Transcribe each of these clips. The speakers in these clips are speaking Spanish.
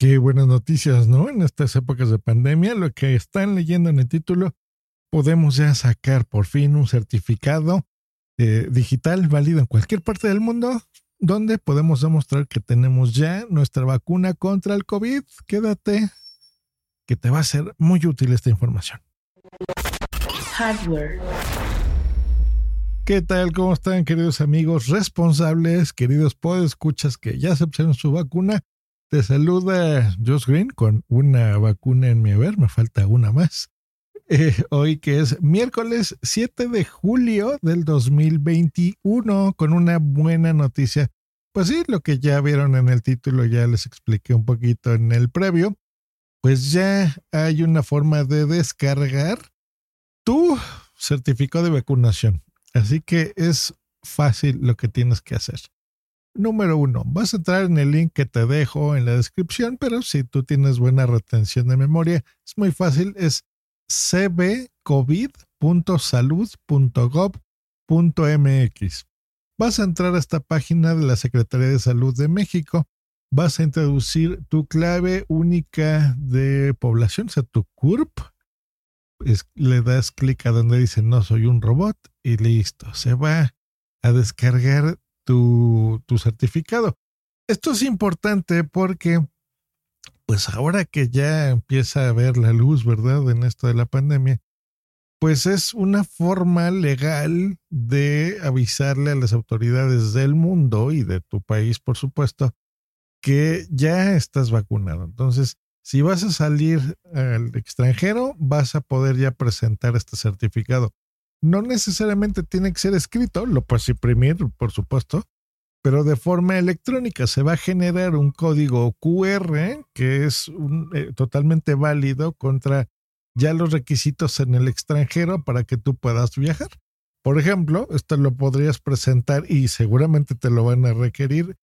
Qué buenas noticias, ¿no? En estas épocas de pandemia, lo que están leyendo en el título, podemos ya sacar por fin un certificado eh, digital válido en cualquier parte del mundo donde podemos demostrar que tenemos ya nuestra vacuna contra el COVID. Quédate, que te va a ser muy útil esta información. Hardware. ¿Qué tal? ¿Cómo están, queridos amigos responsables, queridos podescuchas que ya se pusieron su vacuna? Te saluda Josh Green con una vacuna en mi haber, me falta una más. Eh, hoy que es miércoles 7 de julio del 2021 con una buena noticia. Pues sí, lo que ya vieron en el título ya les expliqué un poquito en el previo. Pues ya hay una forma de descargar tu certificado de vacunación. Así que es fácil lo que tienes que hacer. Número uno, vas a entrar en el link que te dejo en la descripción, pero si tú tienes buena retención de memoria, es muy fácil, es cbcovid.salud.gov.mx. Vas a entrar a esta página de la Secretaría de Salud de México, vas a introducir tu clave única de población, o sea, tu CURP, le das clic a donde dice no soy un robot y listo, se va a descargar tu, tu certificado. Esto es importante porque pues ahora que ya empieza a ver la luz, ¿verdad? En esto de la pandemia, pues es una forma legal de avisarle a las autoridades del mundo y de tu país, por supuesto, que ya estás vacunado. Entonces, si vas a salir al extranjero, vas a poder ya presentar este certificado. No necesariamente tiene que ser escrito, lo puedes imprimir, por supuesto, pero de forma electrónica se va a generar un código QR que es eh, totalmente válido contra ya los requisitos en el extranjero para que tú puedas viajar. Por ejemplo, esto lo podrías presentar y seguramente te lo van a requerir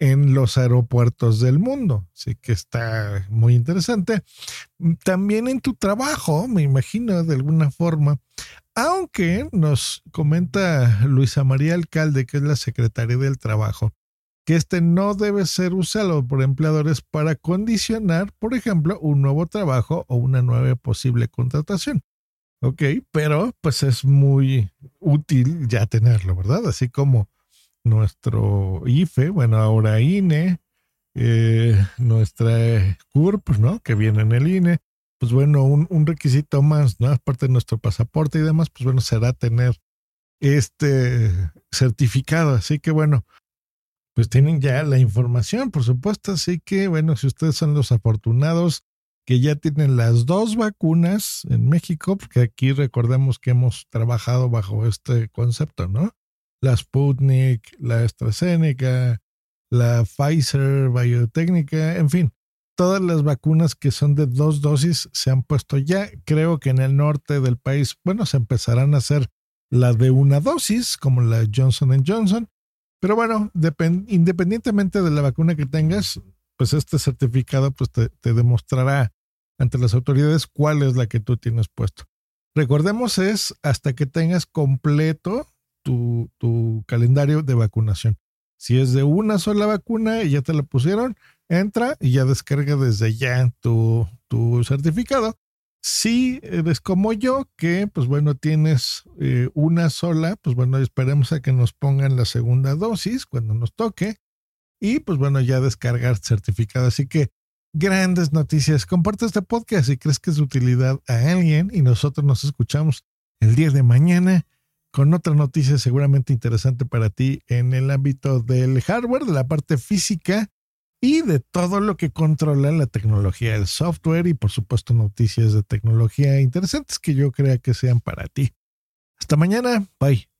en los aeropuertos del mundo. Así que está muy interesante. También en tu trabajo, me imagino, de alguna forma. Aunque nos comenta Luisa María Alcalde, que es la secretaria del Trabajo, que este no debe ser usado por empleadores para condicionar, por ejemplo, un nuevo trabajo o una nueva posible contratación. Ok, pero pues es muy útil ya tenerlo, ¿verdad? Así como nuestro IFE, bueno, ahora INE, eh, nuestra CURP, ¿no? Que viene en el INE. Pues bueno, un, un, requisito más, ¿no? Aparte de nuestro pasaporte y demás, pues bueno, será tener este certificado. Así que bueno, pues tienen ya la información, por supuesto. Así que bueno, si ustedes son los afortunados que ya tienen las dos vacunas en México, porque aquí recordemos que hemos trabajado bajo este concepto, ¿no? la Sputnik, la AstraZeneca, la Pfizer Biotécnica, en fin, todas las vacunas que son de dos dosis se han puesto ya. Creo que en el norte del país, bueno, se empezarán a hacer la de una dosis, como la Johnson Johnson. Pero bueno, independientemente de la vacuna que tengas, pues este certificado pues te, te demostrará ante las autoridades cuál es la que tú tienes puesto. Recordemos es hasta que tengas completo tu, tu calendario de vacunación. Si es de una sola vacuna y ya te la pusieron, entra y ya descarga desde ya tu, tu certificado. Si eres como yo, que pues bueno, tienes eh, una sola, pues bueno, esperemos a que nos pongan la segunda dosis cuando nos toque. Y pues bueno, ya descargar certificado. Así que grandes noticias. Comparte este podcast si crees que es de utilidad a alguien y nosotros nos escuchamos el día de mañana con otra noticia seguramente interesante para ti en el ámbito del hardware, de la parte física y de todo lo que controla la tecnología, el software y por supuesto noticias de tecnología interesantes que yo crea que sean para ti. Hasta mañana, bye.